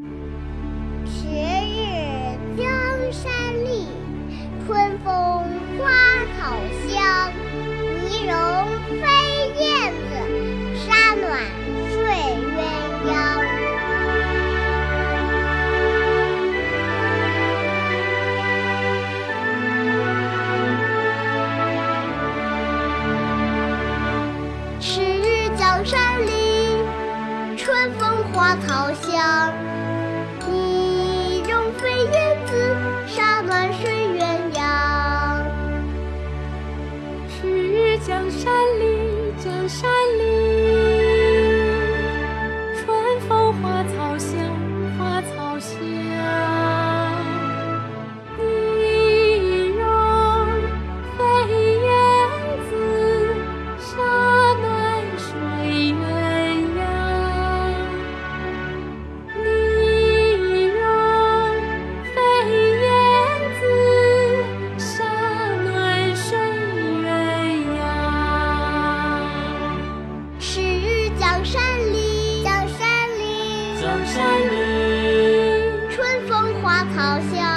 迟日江山丽，春风花草香。泥融飞燕子，沙暖睡鸳鸯。迟日江山丽，春风花草香。江山里，江山里。好像